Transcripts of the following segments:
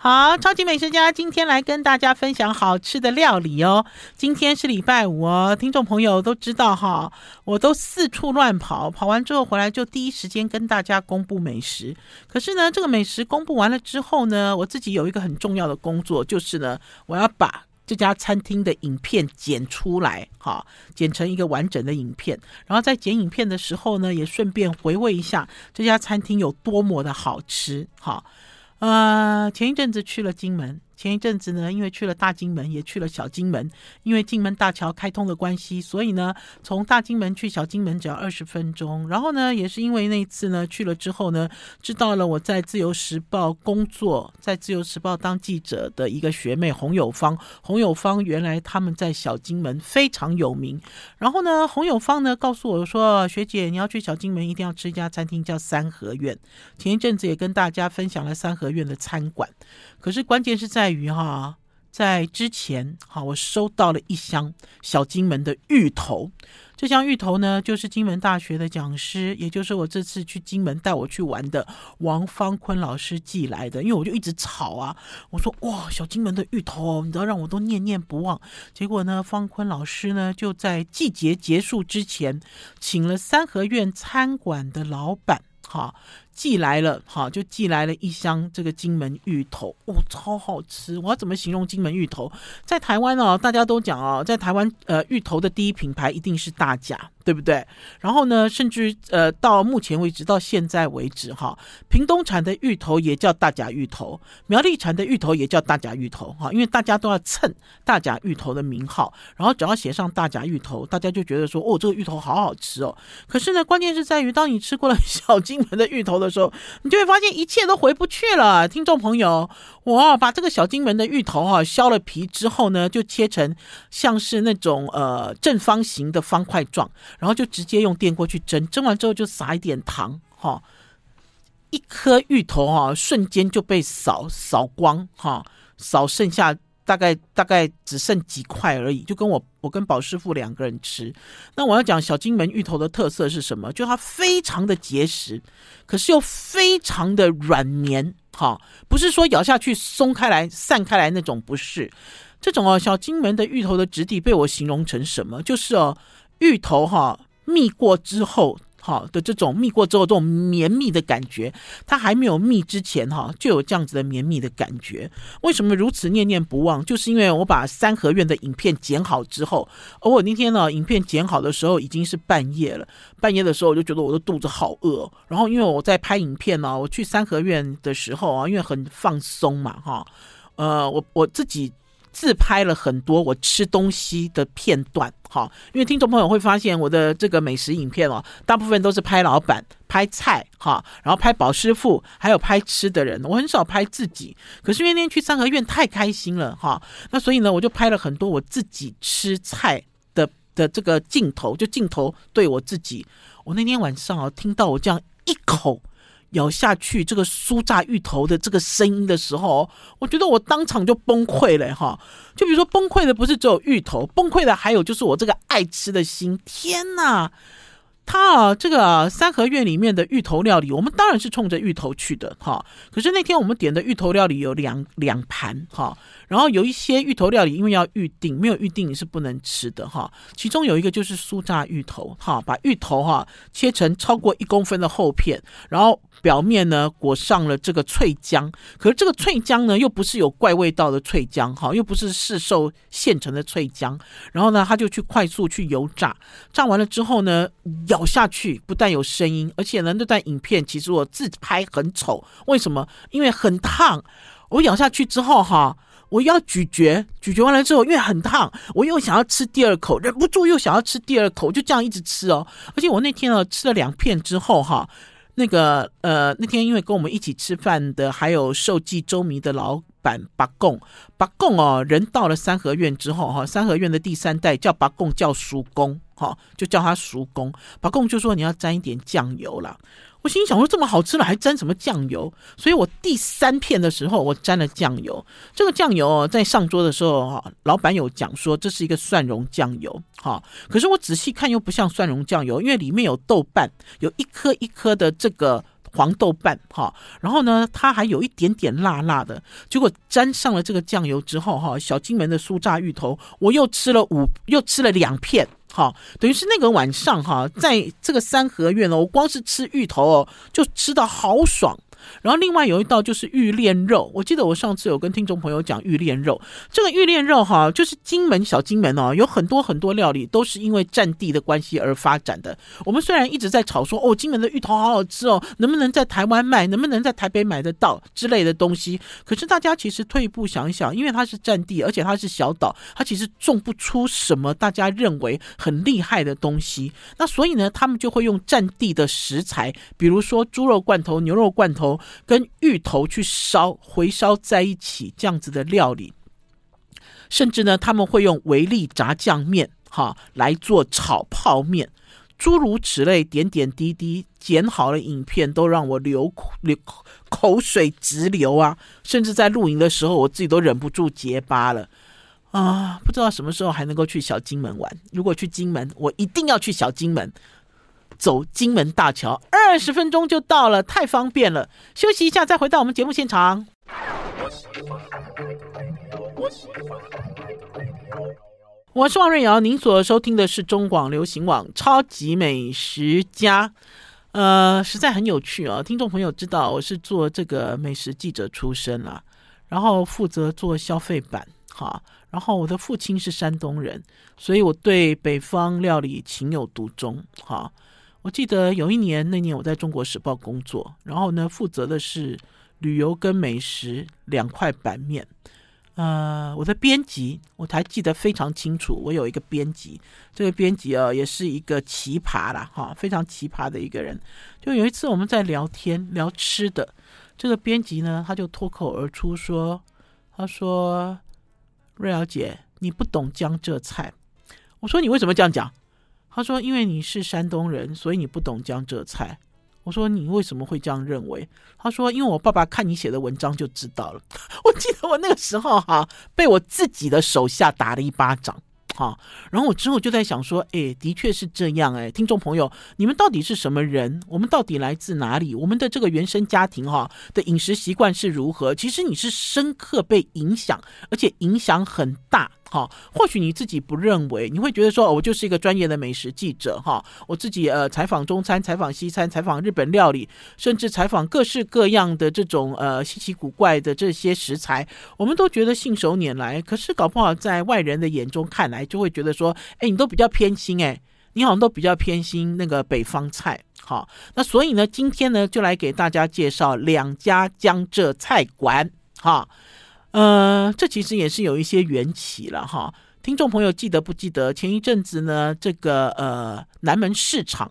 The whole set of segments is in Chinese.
好，超级美食家今天来跟大家分享好吃的料理哦。今天是礼拜五哦，听众朋友都知道哈，我都四处乱跑，跑完之后回来就第一时间跟大家公布美食。可是呢，这个美食公布完了之后呢，我自己有一个很重要的工作，就是呢，我要把这家餐厅的影片剪出来，哈，剪成一个完整的影片。然后在剪影片的时候呢，也顺便回味一下这家餐厅有多么的好吃，哈。呃，前一阵子去了金门。前一阵子呢，因为去了大金门，也去了小金门，因为金门大桥开通的关系，所以呢，从大金门去小金门只要二十分钟。然后呢，也是因为那一次呢，去了之后呢，知道了我在自由时报工作，在自由时报当记者的一个学妹洪友芳。洪友芳原来他们在小金门非常有名。然后呢，洪友芳呢告诉我说：“学姐，你要去小金门，一定要吃一家餐厅叫三合院。”前一阵子也跟大家分享了三合院的餐馆。可是关键是在于哈，在之前哈，我收到了一箱小金门的芋头。这箱芋头呢，就是金门大学的讲师，也就是我这次去金门带我去玩的王方坤老师寄来的。因为我就一直吵啊，我说哇，小金门的芋头，你知道让我都念念不忘。结果呢，方坤老师呢就在季节结束之前，请了三合院餐馆的老板哈。寄来了，哈，就寄来了一箱这个金门芋头，哦，超好吃！我要怎么形容金门芋头？在台湾哦，大家都讲哦，在台湾，呃，芋头的第一品牌一定是大甲，对不对？然后呢，甚至呃，到目前为止，到现在为止，哈，屏东产的芋头也叫大甲芋头，苗栗产的芋头也叫大甲芋头，哈，因为大家都要蹭大甲芋头的名号，然后只要写上大甲芋头，大家就觉得说，哦，这个芋头好好吃哦。可是呢，关键是在于，当你吃过了小金门的芋头的时候，你就会发现一切都回不去了。听众朋友，我把这个小金门的芋头哈、削了皮之后呢，就切成像是那种呃正方形的方块状，然后就直接用电锅去蒸，蒸完之后就撒一点糖哈，一颗芋头哈、啊、瞬间就被扫扫光哈，扫剩下。大概大概只剩几块而已，就跟我我跟宝师傅两个人吃。那我要讲小金门芋头的特色是什么？就它非常的结实，可是又非常的软绵，哈，不是说咬下去松开来散开来那种，不是。这种哦，小金门的芋头的质地被我形容成什么？就是哦，芋头哈蜜过之后。好的，这种密过之后，这种绵密的感觉，它还没有密之前，哈，就有这样子的绵密的感觉。为什么如此念念不忘？就是因为我把三合院的影片剪好之后，而我那天呢，影片剪好的时候已经是半夜了。半夜的时候，我就觉得我的肚子好饿。然后，因为我在拍影片呢，我去三合院的时候啊，因为很放松嘛，哈，呃，我我自己。自拍了很多我吃东西的片段，哈，因为听众朋友会发现我的这个美食影片哦，大部分都是拍老板、拍菜，哈，然后拍保师傅，还有拍吃的人，我很少拍自己。可是因为那天去三合院太开心了，哈，那所以呢，我就拍了很多我自己吃菜的的这个镜头，就镜头对我自己。我那天晚上啊，听到我这样一口。咬下去这个酥炸芋头的这个声音的时候，我觉得我当场就崩溃了哈！就比如说崩溃的不是只有芋头，崩溃的还有就是我这个爱吃的心。天哪！他啊，这个，三合院里面的芋头料理，我们当然是冲着芋头去的哈。可是那天我们点的芋头料理有两两盘哈，然后有一些芋头料理因为要预定，没有预定你是不能吃的哈。其中有一个就是酥炸芋头哈，把芋头哈切成超过一公分的厚片，然后。表面呢裹上了这个脆浆，可是这个脆浆呢又不是有怪味道的脆浆哈，又不是市售现成的脆浆。然后呢，他就去快速去油炸，炸完了之后呢，咬下去不但有声音，而且呢那段影片其实我自拍很丑。为什么？因为很烫。我咬下去之后哈，我要咀嚼，咀嚼完了之后因为很烫，我又想要吃第二口，忍不住又想要吃第二口，就这样一直吃哦。而且我那天呢吃了两片之后哈。那个呃，那天因为跟我们一起吃饭的还有受记周迷的老板八贡，八贡哦，人到了三合院之后哈，三合院的第三代叫八贡叫叔公哈，就叫他叔公。八贡就说你要沾一点酱油啦。心想说这么好吃了还沾什么酱油？所以我第三片的时候我沾了酱油。这个酱油在上桌的时候哈，老板有讲说这是一个蒜蓉酱油哈。可是我仔细看又不像蒜蓉酱油，因为里面有豆瓣，有一颗一颗的这个黄豆瓣哈，然后呢，它还有一点点辣辣的。结果沾上了这个酱油之后哈，小金门的酥炸芋头，我又吃了五，又吃了两片。好，等于是那个晚上哈，在这个三合院哦，我光是吃芋头哦，就吃的好爽。然后另外有一道就是玉炼肉，我记得我上次有跟听众朋友讲玉炼肉，这个玉炼肉哈，就是金门小金门哦，有很多很多料理都是因为占地的关系而发展的。我们虽然一直在吵说哦，金门的芋头好好吃哦，能不能在台湾卖，能不能在台北买得到之类的东西，可是大家其实退一步想一想，因为它是占地，而且它是小岛，它其实种不出什么大家认为很厉害的东西，那所以呢，他们就会用占地的食材，比如说猪肉罐头、牛肉罐头。跟芋头去烧，回烧在一起这样子的料理，甚至呢，他们会用维力炸酱面哈来做炒泡面，诸如此类，点点滴滴，剪好了影片都让我流流口水直流啊！甚至在露营的时候，我自己都忍不住结巴了啊！不知道什么时候还能够去小金门玩。如果去金门，我一定要去小金门。走金门大桥，二十分钟就到了，太方便了。休息一下，再回到我们节目现场。我是王瑞瑶，您所收听的是中广流行网《超级美食家》。呃，实在很有趣啊、听众朋友知道，我是做这个美食记者出身啊，然后负责做消费版，哈。然后我的父亲是山东人，所以我对北方料理情有独钟，哈。我记得有一年，那年我在中国时报工作，然后呢，负责的是旅游跟美食两块版面。呃，我的编辑我还记得非常清楚，我有一个编辑，这个编辑啊，也是一个奇葩啦，哈，非常奇葩的一个人。就有一次我们在聊天聊吃的，这个编辑呢，他就脱口而出说：“他说，瑞瑶姐，你不懂江浙菜。”我说：“你为什么这样讲？”他说：“因为你是山东人，所以你不懂江浙菜。”我说：“你为什么会这样认为？”他说：“因为我爸爸看你写的文章就知道了。”我记得我那个时候哈，被我自己的手下打了一巴掌。哈，然后我之后就在想说，哎，的确是这样哎，听众朋友，你们到底是什么人？我们到底来自哪里？我们的这个原生家庭哈的饮食习惯是如何？其实你是深刻被影响，而且影响很大。好，或许你自己不认为，你会觉得说，我就是一个专业的美食记者哈，我自己呃采访中餐、采访西餐、采访日本料理，甚至采访各式各样的这种呃稀奇古怪的这些食材，我们都觉得信手拈来。可是搞不好在外人的眼中看来，就会觉得说，哎，你都比较偏心哎，你好像都比较偏心那个北方菜。好，那所以呢，今天呢就来给大家介绍两家江浙菜馆哈。呃，这其实也是有一些缘起了哈。听众朋友记得不记得前一阵子呢，这个呃南门市场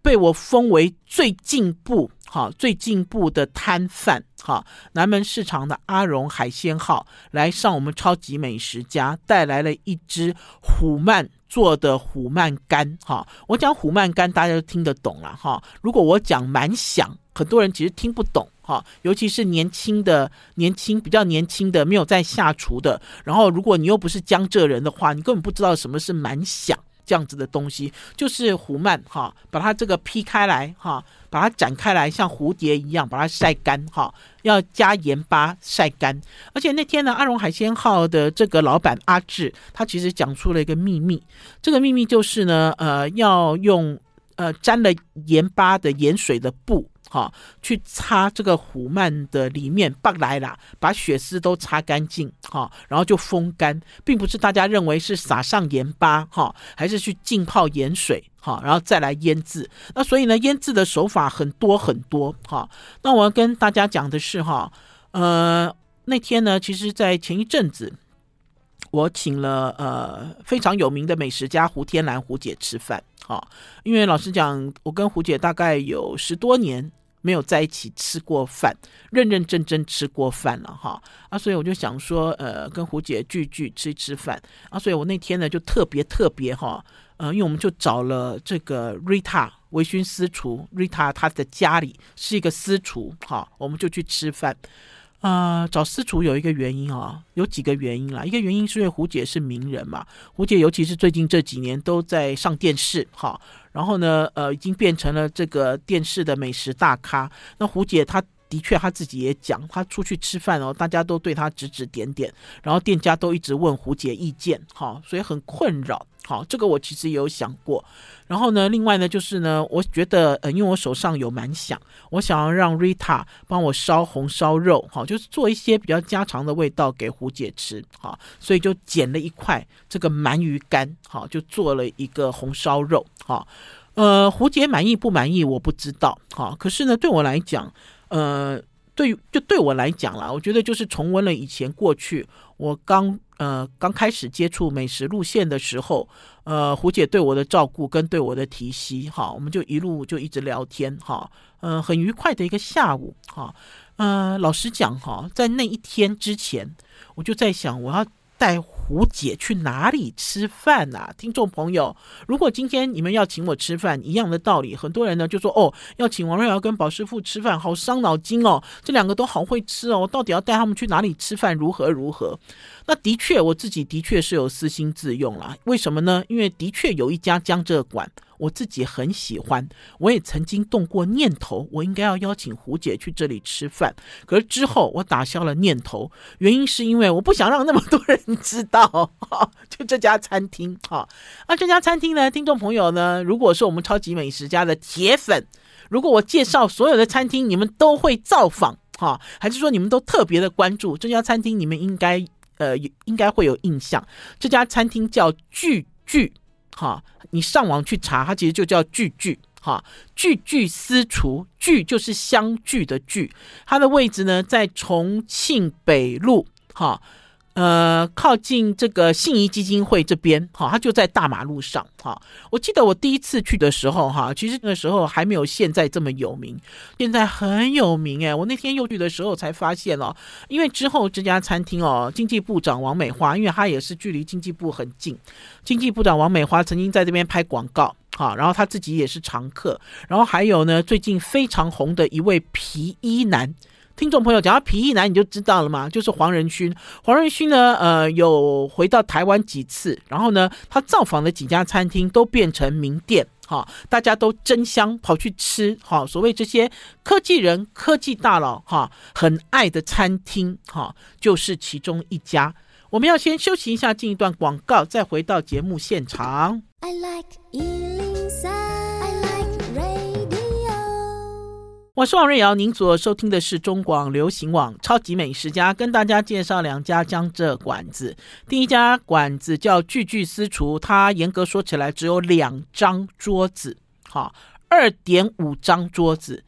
被我封为最进步哈最进步的摊贩哈。南门市场的阿荣海鲜号来上我们超级美食家，带来了一只虎鳗做的虎鳗干哈。我讲虎鳗干大家都听得懂了哈。如果我讲蛮响，很多人其实听不懂。好，尤其是年轻的、年轻比较年轻的、没有在下厨的，然后如果你又不是江浙人的话，你根本不知道什么是蛮响这样子的东西，就是胡曼哈，把它这个劈开来哈，把它展开来，像蝴蝶一样把它晒干哈，要加盐巴晒干。而且那天呢，阿荣海鲜号的这个老板阿志，他其实讲出了一个秘密，这个秘密就是呢，呃，要用呃沾了盐巴的盐水的布。好，去擦这个虎鳗的里面，拔来了，把血丝都擦干净，哈，然后就风干，并不是大家认为是撒上盐巴，哈，还是去浸泡盐水，哈，然后再来腌制。那所以呢，腌制的手法很多很多，哈。那我要跟大家讲的是，哈，呃，那天呢，其实，在前一阵子，我请了呃非常有名的美食家胡天兰胡姐吃饭，哈，因为老实讲，我跟胡姐大概有十多年。没有在一起吃过饭，认认真真吃过饭了哈。啊，所以我就想说，呃，跟胡姐聚聚吃一吃饭。啊，所以我那天呢就特别特别哈，呃，因为我们就找了这个 Rita 微醺私厨，Rita 她的家里是一个私厨哈，我们就去吃饭。啊，找私厨有一个原因啊，有几个原因啦。一个原因是因为胡姐是名人嘛，胡姐尤其是最近这几年都在上电视，哈，然后呢，呃，已经变成了这个电视的美食大咖。那胡姐她的确她自己也讲，她出去吃饭哦，大家都对她指指点点，然后店家都一直问胡姐意见，哈，所以很困扰。好，这个我其实也有想过。然后呢，另外呢，就是呢，我觉得，呃，因为我手上有蛮想，我想要让 Rita 帮我烧红烧肉，好，就是做一些比较家常的味道给胡姐吃，好，所以就捡了一块这个鳗鱼干，好，就做了一个红烧肉，好，呃，胡姐满意不满意我不知道，好，可是呢，对我来讲，呃，对，就对我来讲啦，我觉得就是重温了以前过去我刚。呃，刚开始接触美食路线的时候，呃，胡姐对我的照顾跟对我的提携，哈，我们就一路就一直聊天，哈，呃，很愉快的一个下午，哈，呃，老实讲，哈，在那一天之前，我就在想，我要。带胡姐去哪里吃饭啊？听众朋友，如果今天你们要请我吃饭，一样的道理，很多人呢就说哦，要请王瑞瑶跟宝师傅吃饭，好伤脑筋哦，这两个都好会吃哦，到底要带他们去哪里吃饭，如何如何？那的确，我自己的确是有私心自用啦。为什么呢？因为的确有一家江浙馆。我自己很喜欢，我也曾经动过念头，我应该要邀请胡姐去这里吃饭。可是之后我打消了念头，原因是因为我不想让那么多人知道，就这家餐厅。哈，那这家餐厅呢，听众朋友呢，如果是我们超级美食家的铁粉，如果我介绍所有的餐厅，你们都会造访，哈，还是说你们都特别的关注这家餐厅？你们应该呃应该会有印象，这家餐厅叫聚聚。哈，你上网去查，它其实就叫聚聚哈，聚聚私厨，聚就是相聚的聚，它的位置呢在重庆北路哈。呃，靠近这个信谊基金会这边，哈，它就在大马路上，哈。我记得我第一次去的时候，哈，其实那个时候还没有现在这么有名，现在很有名哎。我那天又去的时候才发现哦，因为之后这家餐厅哦，经济部长王美花，因为他也是距离经济部很近，经济部长王美花曾经在这边拍广告，好，然后他自己也是常客，然后还有呢，最近非常红的一位皮衣男。听众朋友，讲到皮衣男，你就知道了嘛，就是黄仁勋。黄仁勋呢，呃，有回到台湾几次，然后呢，他造访的几家餐厅都变成名店，哈，大家都争相跑去吃，哈，所谓这些科技人、科技大佬，哈，很爱的餐厅，哈，就是其中一家。我们要先休息一下，进一段广告，再回到节目现场。I like 我是王瑞瑶，您所收听的是中广流行网超级美食家，跟大家介绍两家江浙馆子。第一家馆子叫聚聚私厨，它严格说起来只有两张桌子，好，二点五张桌子。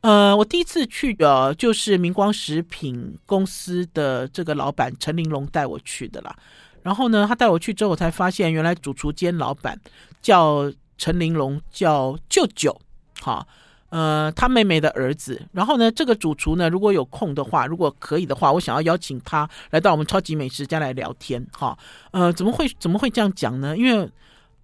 呃，我第一次去的，就是明光食品公司的这个老板陈玲珑带我去的啦。然后呢，他带我去之后，我才发现原来主厨兼老板叫陈玲珑，叫舅舅，好。呃，他妹妹的儿子。然后呢，这个主厨呢，如果有空的话，如果可以的话，我想要邀请他来到我们超级美食家来聊天。哈，呃，怎么会怎么会这样讲呢？因为。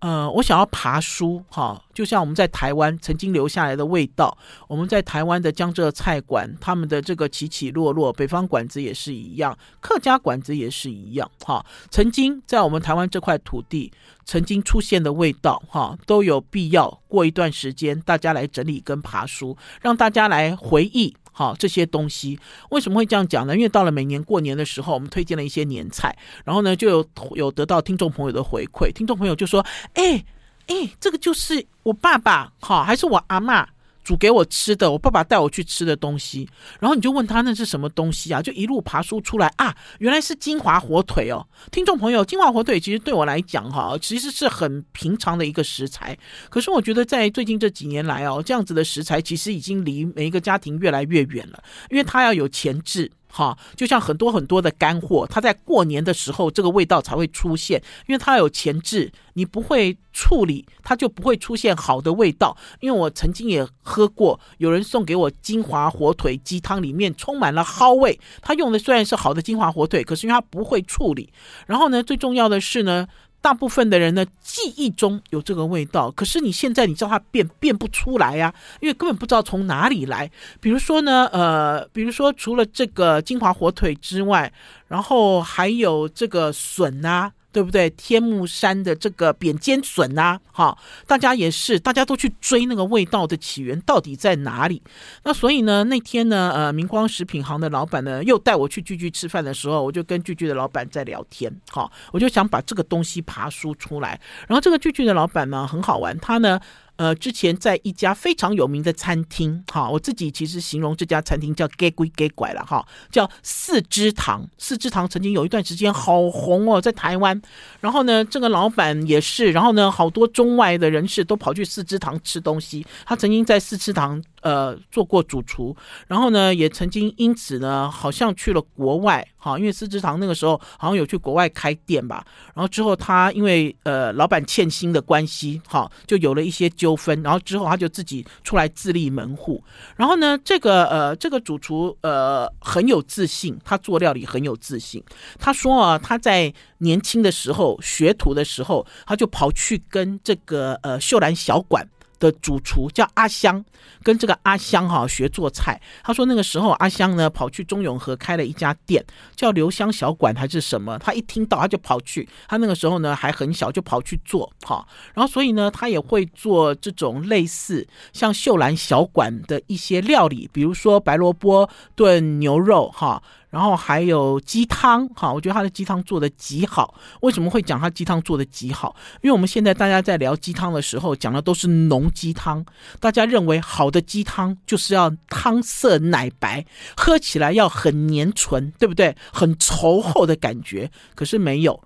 呃，我想要爬书哈，就像我们在台湾曾经留下来的味道，我们在台湾的江浙菜馆，他们的这个起起落落，北方馆子也是一样，客家馆子也是一样哈。曾经在我们台湾这块土地曾经出现的味道哈，都有必要过一段时间大家来整理跟爬书，让大家来回忆。好，这些东西为什么会这样讲呢？因为到了每年过年的时候，我们推荐了一些年菜，然后呢，就有有得到听众朋友的回馈，听众朋友就说：“哎哎，这个就是我爸爸，好，还是我阿嬷。”煮给我吃的，我爸爸带我去吃的东西，然后你就问他那是什么东西啊？就一路爬梳出来啊，原来是金华火腿哦。听众朋友，金华火腿其实对我来讲哈，其实是很平常的一个食材。可是我觉得在最近这几年来哦，这样子的食材其实已经离每一个家庭越来越远了，因为它要有前置。哈，就像很多很多的干货，它在过年的时候这个味道才会出现，因为它有前置，你不会处理，它就不会出现好的味道。因为我曾经也喝过，有人送给我金华火腿鸡汤，里面充满了蒿味。他用的虽然是好的金华火腿，可是因为它不会处理。然后呢，最重要的是呢，大部分的人呢，记忆中有这个味道，可是你现在你叫它变变不出来呀，因为根本不知道从哪里来。比如说呢，呃，比如说除了这个金华火腿之外，然后还有这个笋啊。对不对？天目山的这个扁尖笋啊，哈，大家也是，大家都去追那个味道的起源到底在哪里？那所以呢，那天呢，呃，明光食品行的老板呢，又带我去聚聚吃饭的时候，我就跟聚聚的老板在聊天，哈，我就想把这个东西爬梳出来。然后这个聚聚的老板呢，很好玩，他呢。呃，之前在一家非常有名的餐厅，哈，我自己其实形容这家餐厅叫“假鬼假怪”了，哈，叫四芝堂。四芝堂曾经有一段时间好红哦，在台湾。然后呢，这个老板也是，然后呢，好多中外的人士都跑去四芝堂吃东西。他曾经在四芝堂。呃，做过主厨，然后呢，也曾经因此呢，好像去了国外，好，因为四芝堂那个时候好像有去国外开店吧，然后之后他因为呃老板欠薪的关系，哈，就有了一些纠纷，然后之后他就自己出来自立门户，然后呢，这个呃这个主厨呃很有自信，他做料理很有自信，他说啊，他在年轻的时候学徒的时候，他就跑去跟这个呃秀兰小馆。的主厨叫阿香，跟这个阿香哈学做菜。他说那个时候阿香呢跑去中永和开了一家店，叫留香小馆还是什么。他一听到他就跑去，他那个时候呢还很小就跑去做哈。然后所以呢他也会做这种类似像秀兰小馆的一些料理，比如说白萝卜炖牛肉哈。然后还有鸡汤，哈，我觉得他的鸡汤做得极好。为什么会讲他鸡汤做得极好？因为我们现在大家在聊鸡汤的时候，讲的都是浓鸡汤。大家认为好的鸡汤就是要汤色奶白，喝起来要很粘醇，对不对？很稠厚的感觉。可是没有，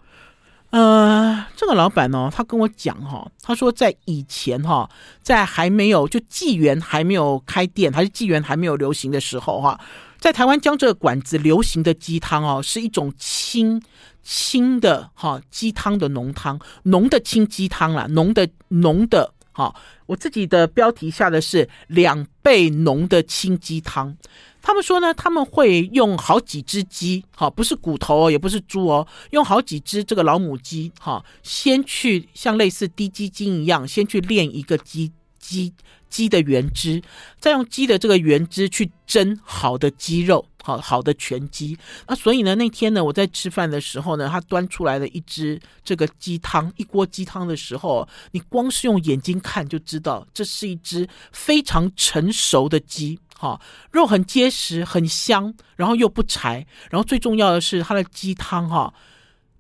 呃，这个老板呢，他跟我讲哈，他说在以前哈，在还没有就纪元还没有开店，还是纪元还没有流行的时候哈。在台湾江浙馆子流行的鸡汤哦，是一种清清的哈鸡汤的浓汤，浓的清鸡汤啦，浓的浓的哈。我自己的标题下的是两倍浓的清鸡汤。他们说呢，他们会用好几只鸡，哈，不是骨头哦，也不是猪哦，用好几只这个老母鸡，哈，先去像类似滴鸡精一样，先去炼一个鸡鸡。鸡的原汁，再用鸡的这个原汁去蒸好的鸡肉，好好的全鸡。那所以呢，那天呢，我在吃饭的时候呢，他端出来了一只这个鸡汤，一锅鸡汤的时候，你光是用眼睛看就知道，这是一只非常成熟的鸡，哈，肉很结实，很香，然后又不柴，然后最重要的是它的鸡汤，哈，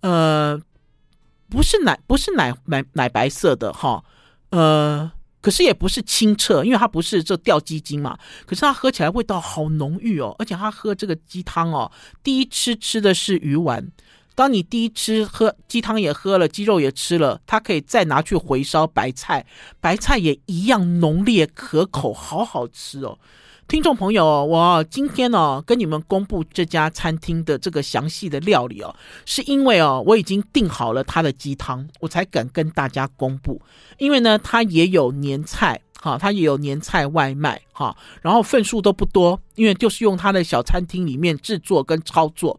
呃，不是奶，不是奶奶奶白色的，哈，呃。可是也不是清澈，因为它不是这掉鸡精嘛。可是它喝起来味道好浓郁哦，而且它喝这个鸡汤哦，第一吃吃的是鱼丸。当你第一吃喝鸡汤也喝了，鸡肉也吃了，它可以再拿去回烧白菜，白菜也一样浓烈可口，好好吃哦。听众朋友，我今天呢跟你们公布这家餐厅的这个详细的料理哦，是因为哦我已经订好了他的鸡汤，我才敢跟大家公布。因为呢，他也有年菜哈，他也有年菜外卖哈，然后份数都不多，因为就是用他的小餐厅里面制作跟操作。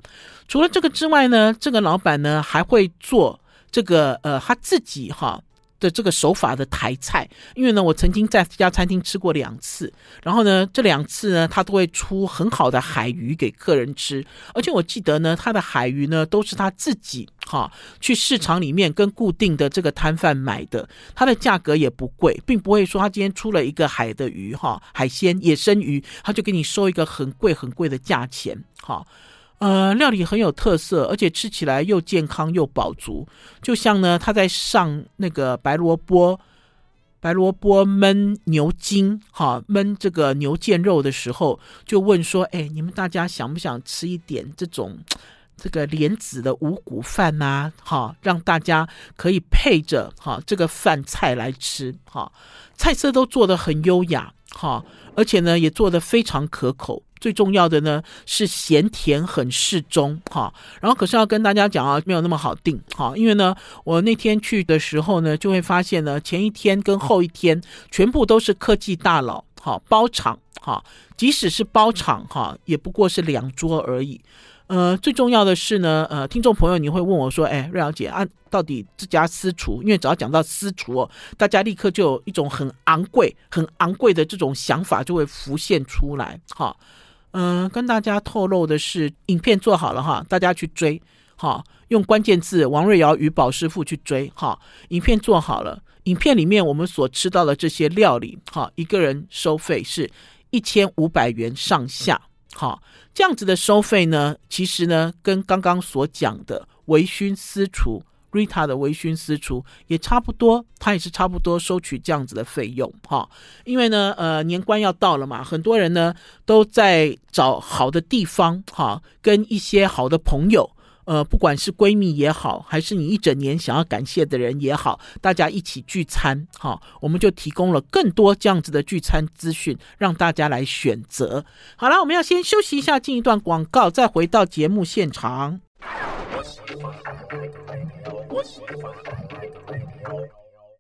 除了这个之外呢，这个老板呢还会做这个呃他自己哈。的这个手法的台菜，因为呢，我曾经在这家餐厅吃过两次，然后呢，这两次呢，他都会出很好的海鱼给客人吃，而且我记得呢，他的海鱼呢都是他自己哈去市场里面跟固定的这个摊贩买的，它的价格也不贵，并不会说他今天出了一个海的鱼哈海鲜野生鱼，他就给你收一个很贵很贵的价钱哈。呃，料理很有特色，而且吃起来又健康又饱足。就像呢，他在上那个白萝卜、白萝卜焖牛筋，哈，焖这个牛腱肉的时候，就问说：“哎，你们大家想不想吃一点这种这个莲子的五谷饭呐？哈，让大家可以配着哈这个饭菜来吃，哈，菜色都做得很优雅，哈，而且呢也做得非常可口。”最重要的呢是咸甜很适中哈，然后可是要跟大家讲啊，没有那么好定哈，因为呢我那天去的时候呢，就会发现呢前一天跟后一天全部都是科技大佬哈包场哈，即使是包场哈，也不过是两桌而已。呃，最重要的是呢，呃，听众朋友，你会问我说，哎，瑞瑶姐啊，到底这家私厨，因为只要讲到私厨哦，大家立刻就有一种很昂贵、很昂贵的这种想法就会浮现出来。哈，嗯、跟大家透露的是，影片做好了哈，大家去追，哈，用关键字王瑞瑶与宝师傅去追，哈，影片做好了，影片里面我们所吃到的这些料理，哈，一个人收费是一千五百元上下。好，这样子的收费呢，其实呢，跟刚刚所讲的微醺私厨 Rita 的微醺私厨也差不多，他也是差不多收取这样子的费用。哈，因为呢，呃，年关要到了嘛，很多人呢都在找好的地方，哈，跟一些好的朋友。呃，不管是闺蜜也好，还是你一整年想要感谢的人也好，大家一起聚餐，哈，我们就提供了更多这样子的聚餐资讯，让大家来选择。好了，我们要先休息一下，进一段广告，再回到节目现场。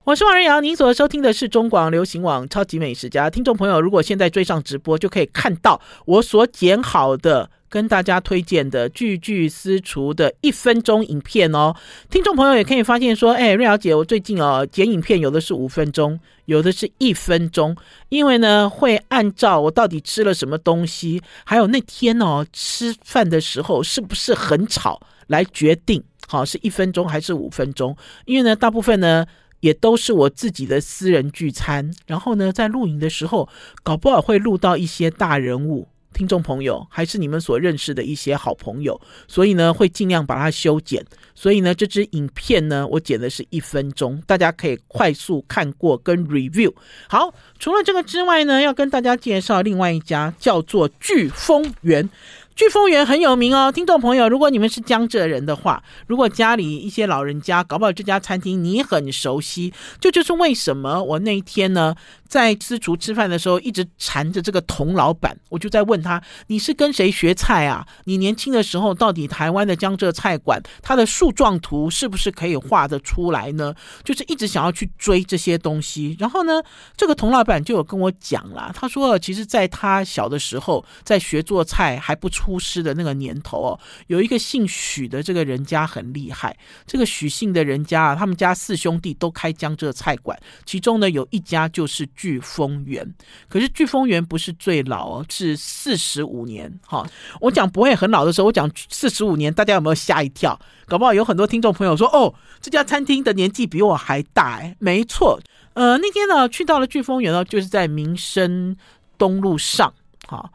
我是王瑞瑶，您所收听的是中广流行网超级美食家。听众朋友，如果现在追上直播，就可以看到我所剪好的。跟大家推荐的句句私厨的一分钟影片哦，听众朋友也可以发现说，哎，瑞瑶姐，我最近哦剪影片，有的是五分钟，有的是一分钟，因为呢会按照我到底吃了什么东西，还有那天哦吃饭的时候是不是很吵来决定，好是一分钟还是五分钟？因为呢大部分呢也都是我自己的私人聚餐，然后呢在录影的时候，搞不好会录到一些大人物。听众朋友，还是你们所认识的一些好朋友，所以呢，会尽量把它修剪。所以呢，这支影片呢，我剪的是一分钟，大家可以快速看过跟 review。好，除了这个之外呢，要跟大家介绍另外一家，叫做聚丰园。聚丰园很有名哦，听众朋友，如果你们是江浙人的话，如果家里一些老人家搞不好这家餐厅你很熟悉，这就，就是为什么我那一天呢在私厨吃饭的时候一直缠着这个童老板，我就在问他，你是跟谁学菜啊？你年轻的时候到底台湾的江浙菜馆它的树状图是不是可以画得出来呢？就是一直想要去追这些东西，然后呢，这个童老板就有跟我讲了，他说，其实在他小的时候在学做菜还不。出师的那个年头哦，有一个姓许的这个人家很厉害。这个许姓的人家啊，他们家四兄弟都开江浙菜馆，其中呢有一家就是聚丰园。可是聚丰园不是最老哦，是四十五年。哈，我讲不会很老的时候，我讲四十五年，大家有没有吓一跳？搞不好有很多听众朋友说，哦，这家餐厅的年纪比我还大。哎，没错。呃，那天呢去到了聚丰园呢，就是在民生东路上。哈。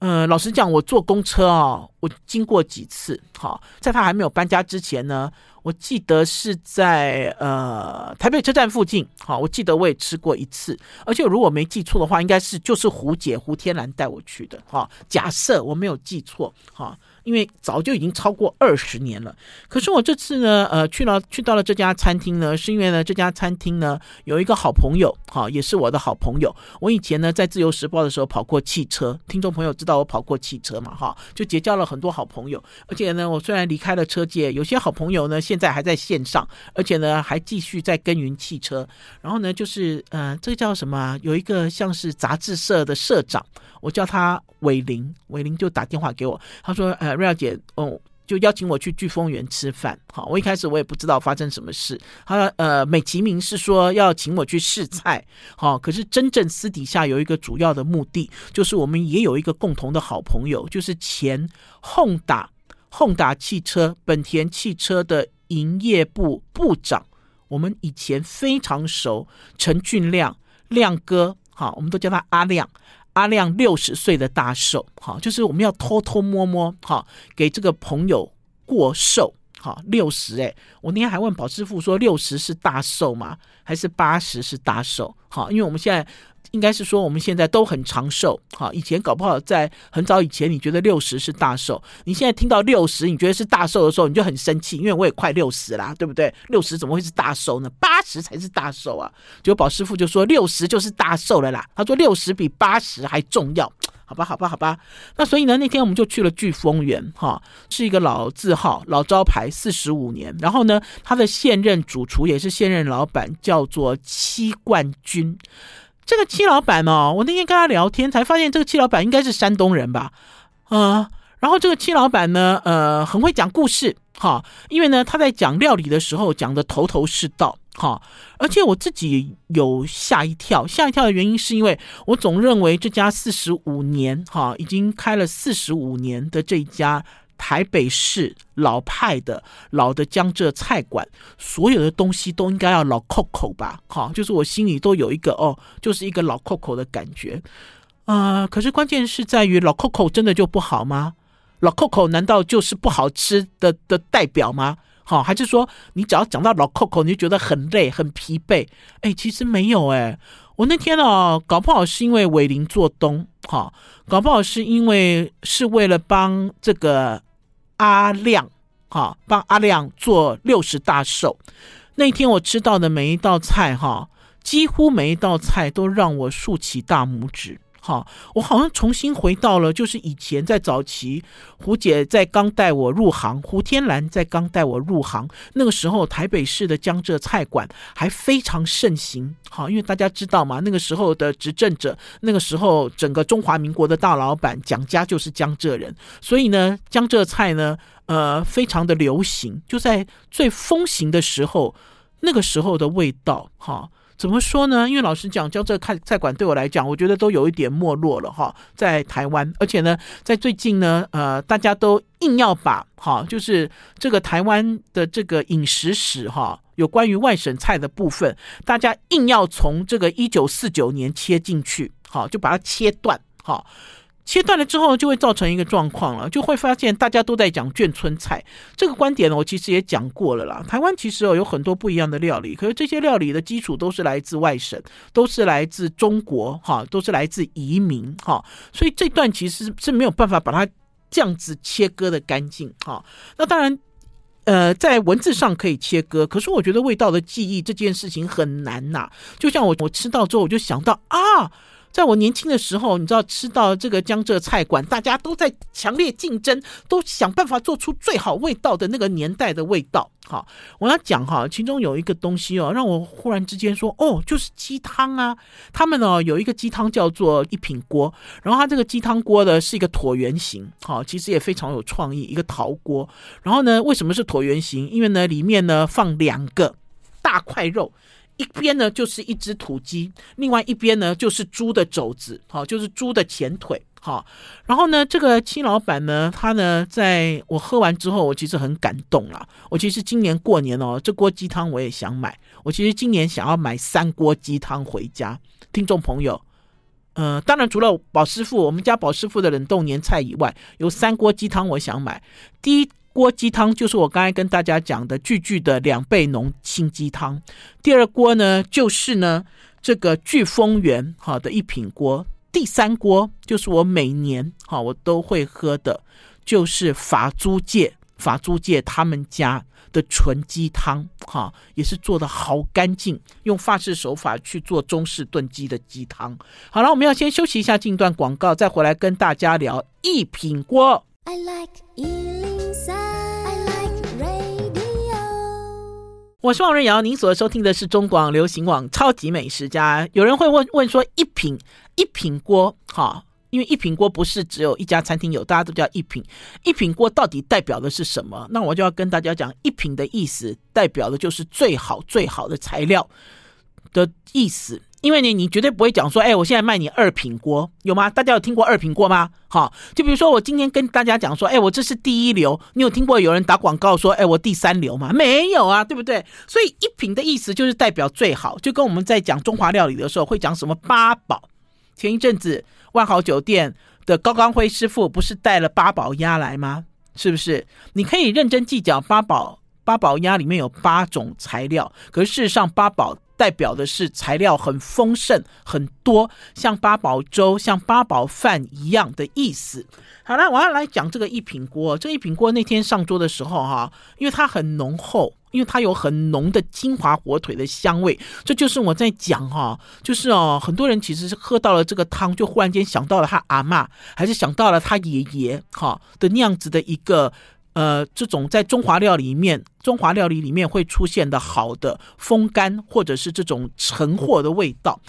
呃，老实讲，我坐公车啊、我经过几次。好，在他还没有搬家之前呢，我记得是在呃台北车站附近。好，我记得我也吃过一次，而且如果没记错的话，应该是就是胡姐胡天兰带我去的。哈，假设我没有记错，哈。因为早就已经超过二十年了，可是我这次呢，呃，去了去到了这家餐厅呢，是因为呢，这家餐厅呢有一个好朋友，哈，也是我的好朋友。我以前呢在自由时报的时候跑过汽车，听众朋友知道我跑过汽车嘛，哈，就结交了很多好朋友。而且呢，我虽然离开了车界，有些好朋友呢现在还在线上，而且呢还继续在耕耘汽车。然后呢，就是呃，这个叫什么？有一个像是杂志社的社长，我叫他伟林，伟林就打电话给我，他说，呃。瑞瑶姐，哦，就邀请我去聚丰园吃饭。好，我一开始我也不知道发生什么事。他呃，美其名是说要请我去试菜。好，可是真正私底下有一个主要的目的，就是我们也有一个共同的好朋友，就是前 Honda Honda 汽车本田汽车的营业部部长，我们以前非常熟，陈俊亮亮哥。好，我们都叫他阿亮。阿亮六十岁的大寿，好，就是我们要偷偷摸摸，好，给这个朋友过寿，好，六十哎，我那天还问宝师傅说，六十是大寿吗？还是八十是大寿？好，因为我们现在。应该是说我们现在都很长寿，哈，以前搞不好在很早以前，你觉得六十是大寿，你现在听到六十，你觉得是大寿的时候，你就很生气，因为我也快六十啦，对不对？六十怎么会是大寿呢？八十才是大寿啊！结果宝师傅就说六十就是大寿了啦，他说六十比八十还重要，好吧，好吧，好吧。那所以呢，那天我们就去了聚丰园，哈，是一个老字号、老招牌，四十五年。然后呢，他的现任主厨也是现任老板，叫做戚冠军。这个戚老板哦，我那天跟他聊天才发现，这个戚老板应该是山东人吧？啊、然后这个戚老板呢，呃，很会讲故事，哈，因为呢，他在讲料理的时候讲的头头是道，哈，而且我自己有吓一跳，吓一跳的原因是因为我总认为这家四十五年，哈，已经开了四十五年的这一家台北市老派的老的江浙菜馆，所有的东西都应该要老扣扣吧，哈，就是我心里都有一个哦，就是一个老扣扣的感觉，呃，可是关键是在于老扣扣真的就不好吗？老 Coco 难道就是不好吃的的代表吗？好，还是说你只要讲到老 Coco，你就觉得很累、很疲惫？哎，其实没有哎。我那天哦，搞不好是因为伟林做东，哈，搞不好是因为是为了帮这个阿亮，哈，帮阿亮做六十大寿。那天我吃到的每一道菜，哈，几乎每一道菜都让我竖起大拇指。好，我好像重新回到了，就是以前在早期，胡姐在刚带我入行，胡天兰在刚带我入行那个时候，台北市的江浙菜馆还非常盛行。好，因为大家知道嘛，那个时候的执政者，那个时候整个中华民国的大老板蒋家就是江浙人，所以呢，江浙菜呢，呃，非常的流行。就在最风行的时候，那个时候的味道，哈。怎么说呢？因为老实讲，江浙菜菜馆对我来讲，我觉得都有一点没落了哈，在台湾，而且呢，在最近呢，呃，大家都硬要把哈，就是这个台湾的这个饮食史哈，有关于外省菜的部分，大家硬要从这个一九四九年切进去，好，就把它切断，好。切断了之后，就会造成一个状况了，就会发现大家都在讲眷村菜这个观点呢。我其实也讲过了啦。台湾其实哦有很多不一样的料理，可是这些料理的基础都是来自外省，都是来自中国哈，都是来自移民哈。所以这段其实是没有办法把它这样子切割的干净哈。那当然，呃，在文字上可以切割，可是我觉得味道的记忆这件事情很难呐。就像我我吃到之后，我就想到啊。在我年轻的时候，你知道吃到这个江浙菜馆，大家都在强烈竞争，都想办法做出最好味道的那个年代的味道。好，我要讲哈，其中有一个东西哦，让我忽然之间说，哦，就是鸡汤啊。他们呢有一个鸡汤叫做一品锅，然后它这个鸡汤锅呢是一个椭圆形，好，其实也非常有创意，一个陶锅。然后呢，为什么是椭圆形？因为呢里面呢放两个大块肉。一边呢就是一只土鸡，另外一边呢就是猪的肘子，好，就是猪的前腿，好。然后呢，这个戚老板呢，他呢，在我喝完之后，我其实很感动啦。我其实今年过年哦，这锅鸡汤我也想买。我其实今年想要买三锅鸡汤回家。听众朋友，呃，当然除了宝师傅，我们家宝师傅的冷冻年菜以外，有三锅鸡汤我想买。第一。锅鸡汤就是我刚才跟大家讲的句句的两倍浓清鸡汤。第二锅呢，就是呢这个聚丰源好的一品锅。第三锅就是我每年哈我都会喝的，就是法租界法租界他们家的纯鸡汤哈，也是做的好干净，用法式手法去做中式炖鸡的鸡汤。好了，我们要先休息一下，进段广告，再回来跟大家聊一品锅。I like 一零三，I like radio 我是王瑞瑶，您所收听的是中广流行网《超级美食家》。有人会问问说一品一品锅，哈，因为一品锅不是只有一家餐厅有，大家都叫一品。一品锅到底代表的是什么？那我就要跟大家讲，一品的意思代表的就是最好最好的材料的意思。因为你，你绝对不会讲说，哎，我现在卖你二品锅，有吗？大家有听过二品锅吗？好，就比如说我今天跟大家讲说，哎，我这是第一流，你有听过有人打广告说，哎，我第三流吗？没有啊，对不对？所以一品的意思就是代表最好，就跟我们在讲中华料理的时候会讲什么八宝。前一阵子万豪酒店的高刚辉师傅不是带了八宝鸭来吗？是不是？你可以认真计较八宝八宝鸭里面有八种材料，可是事实上八宝。代表的是材料很丰盛很多，像八宝粥、像八宝饭一样的意思。好了，我要来讲这个一品锅。这一品锅那天上桌的时候，哈，因为它很浓厚，因为它有很浓的金华火腿的香味。这就是我在讲哈，就是哦，很多人其实是喝到了这个汤，就忽然间想到了他阿嬷，还是想到了他爷爷哈的那样子的一个。呃，这种在中华料理里面，中华料理里面会出现的好的风干或者是这种陈货的味道，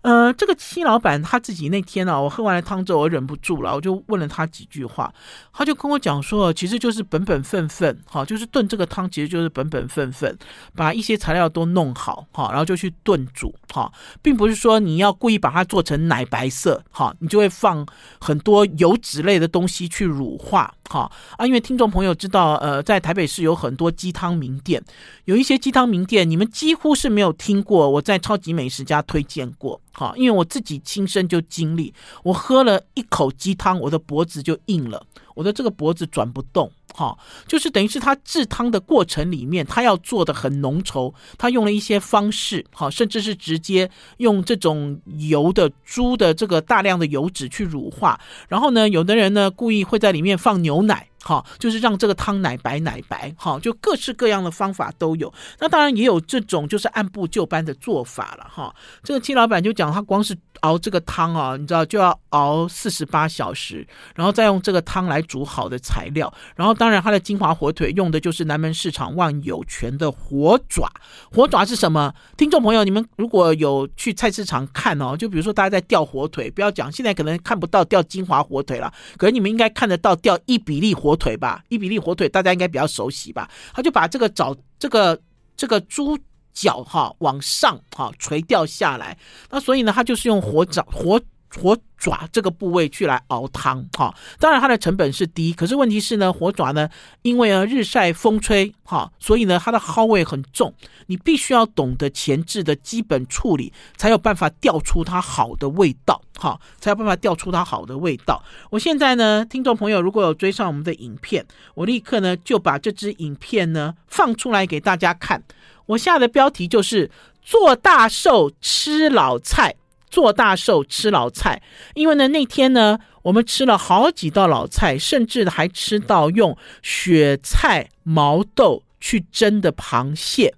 呃，这个戚老板他自己那天呢、啊，我喝完了汤之后，我忍不住了，我就问了他几句话，他就跟我讲说，其实就是本本分分，哈，就是炖这个汤，其实就是本本分分，把一些材料都弄好，哈，然后就去炖煮，哈，并不是说你要故意把它做成奶白色，哈，你就会放很多油脂类的东西去乳化，哈啊，因为听众朋友知道，呃，在台北市有很多鸡汤名店，有一些鸡汤名店，你们几乎是没有听过，我在超级美食家推荐过。好，因为我自己亲身就经历，我喝了一口鸡汤，我的脖子就硬了，我的这个脖子转不动。哈，就是等于是他制汤的过程里面，他要做的很浓稠，他用了一些方式，哈，甚至是直接用这种油的猪的这个大量的油脂去乳化，然后呢，有的人呢故意会在里面放牛奶。好，就是让这个汤奶白奶白，好，就各式各样的方法都有。那当然也有这种就是按部就班的做法了，哈。这个戚老板就讲，他光是熬这个汤啊，你知道就要熬四十八小时，然后再用这个汤来煮好的材料。然后当然他的金华火腿用的就是南门市场万有全的活爪。活爪是什么？听众朋友，你们如果有去菜市场看哦，就比如说大家在钓火腿，不要讲现在可能看不到钓金华火腿了，可是你们应该看得到钓伊比利火腿吧，伊比利火腿大家应该比较熟悉吧？他就把这个找，这个这个猪脚哈往上哈垂掉下来，那所以呢，他就是用火掌火火爪这个部位去来熬汤哈。当然它的成本是低，可是问题是呢，火爪呢，因为呢日晒风吹哈，所以呢它的蒿味很重，你必须要懂得前置的基本处理，才有办法调出它好的味道。好，才有办法调出它好的味道。我现在呢，听众朋友如果有追上我们的影片，我立刻呢就把这支影片呢放出来给大家看。我下的标题就是“做大寿吃老菜”，做大寿吃老菜。因为呢那天呢，我们吃了好几道老菜，甚至还吃到用雪菜毛豆去蒸的螃蟹。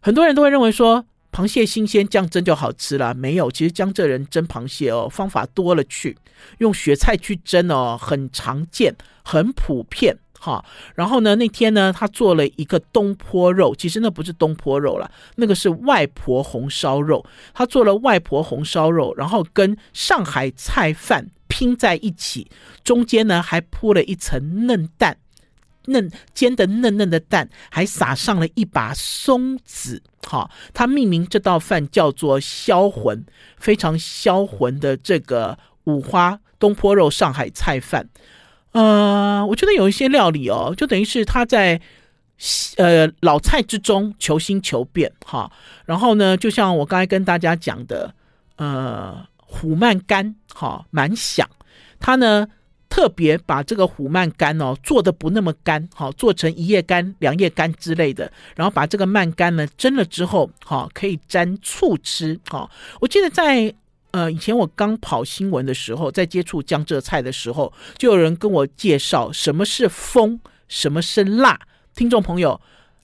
很多人都会认为说，螃蟹新鲜，这样蒸就好吃了。没有，其实江浙人蒸螃蟹哦，方法多了去，用雪菜去蒸哦，很常见，很普遍哈。然后呢，那天呢，他做了一个东坡肉，其实那不是东坡肉了，那个是外婆红烧肉。他做了外婆红烧肉，然后跟上海菜饭拼在一起，中间呢还铺了一层嫩蛋。嫩煎的嫩嫩的蛋，还撒上了一把松子，哈，他命名这道饭叫做“销魂”，非常销魂的这个五花东坡肉上海菜饭。呃，我觉得有一些料理哦，就等于是他在呃老菜之中求新求变，哈。然后呢，就像我刚才跟大家讲的，呃，虎慢干，哈，蛮响，他呢。特别把这个虎慢干哦做的不那么干，好做成一叶干、两叶干之类的，然后把这个慢干呢蒸了之后，好可以沾醋吃。好，我记得在呃以前我刚跑新闻的时候，在接触江浙菜的时候，就有人跟我介绍什么是风，什么是辣。听众朋友，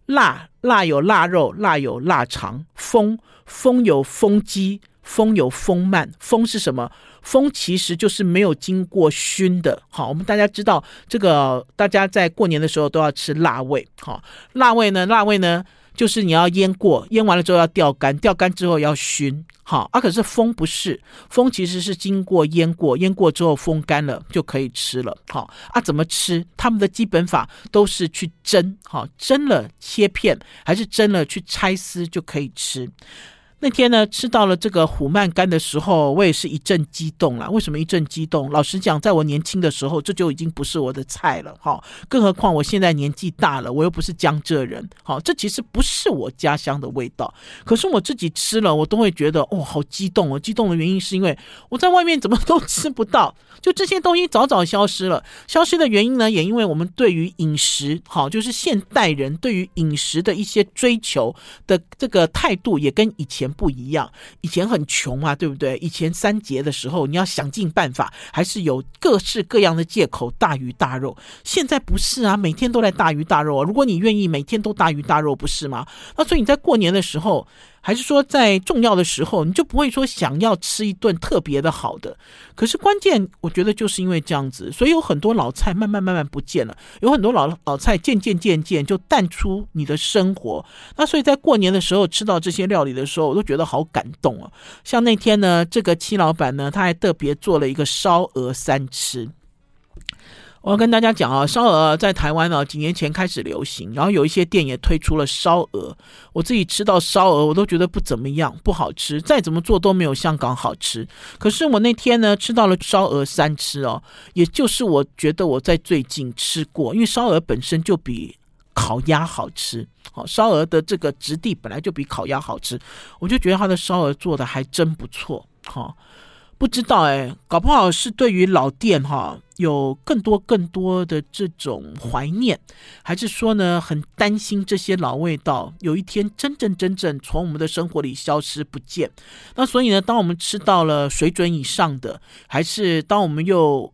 辣辣有腊肉，辣有腊肠，风风有风鸡。风有风慢，风是什么？风其实就是没有经过熏的。好，我们大家知道这个，大家在过年的时候都要吃辣味。好，辣味呢，辣味呢，就是你要腌过，腌完了之后要吊干，吊干之后要熏。好，啊，可是风不是，风其实是经过腌过，腌过之后风干了就可以吃了。好，啊，怎么吃？他们的基本法都是去蒸，好，蒸了切片，还是蒸了去拆丝就可以吃。那天呢，吃到了这个虎慢干的时候，我也是一阵激动了。为什么一阵激动？老实讲，在我年轻的时候，这就已经不是我的菜了。哈，更何况我现在年纪大了，我又不是江浙人。好，这其实不是我家乡的味道。可是我自己吃了，我都会觉得，哦，好激动哦！激动的原因是因为我在外面怎么都吃不到，就这些东西早早消失了。消失的原因呢，也因为我们对于饮食，好，就是现代人对于饮食的一些追求的这个态度，也跟以前。不一样，以前很穷啊，对不对？以前三节的时候，你要想尽办法，还是有各式各样的借口，大鱼大肉。现在不是啊，每天都在大鱼大肉啊。如果你愿意每天都大鱼大肉，不是吗？那所以你在过年的时候，还是说在重要的时候，你就不会说想要吃一顿特别的好的？可是关键，我觉得就是因为这样子，所以有很多老菜慢慢慢慢不见了，有很多老老菜渐渐渐渐就淡出你的生活。那所以在过年的时候吃到这些料理的时候，我都觉得好感动啊！像那天呢，这个戚老板呢，他还特别做了一个烧鹅三吃。我要跟大家讲啊，烧鹅在台湾呢几年前开始流行，然后有一些店也推出了烧鹅。我自己吃到烧鹅，我都觉得不怎么样，不好吃，再怎么做都没有香港好吃。可是我那天呢吃到了烧鹅三吃哦，也就是我觉得我在最近吃过，因为烧鹅本身就比烤鸭好吃。好，烧鹅的这个质地本来就比烤鸭好吃，我就觉得它的烧鹅做的还真不错。好。不知道哎，搞不好是对于老店哈有更多更多的这种怀念，还是说呢很担心这些老味道有一天真正真正从我们的生活里消失不见？那所以呢，当我们吃到了水准以上的，还是当我们又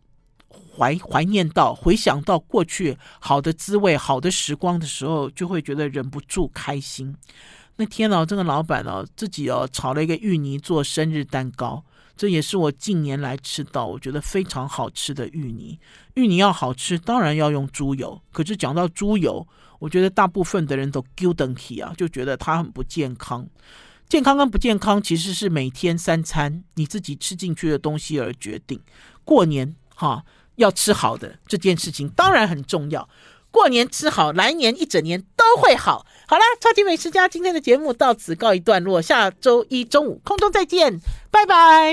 怀怀念到、回想到过去好的滋味、好的时光的时候，就会觉得忍不住开心。那天呢，这个老板呢自己哦炒了一个芋泥做生日蛋糕。这也是我近年来吃到我觉得非常好吃的芋泥。芋泥要好吃，当然要用猪油。可是讲到猪油，我觉得大部分的人都丢登起啊，就觉得它很不健康。健康跟不健康其实是每天三餐你自己吃进去的东西而决定。过年哈要吃好的这件事情当然很重要。过年吃好，来年一整年都会好。好啦，超级美食家今天的节目到此告一段落，下周一中午空中再见，拜拜。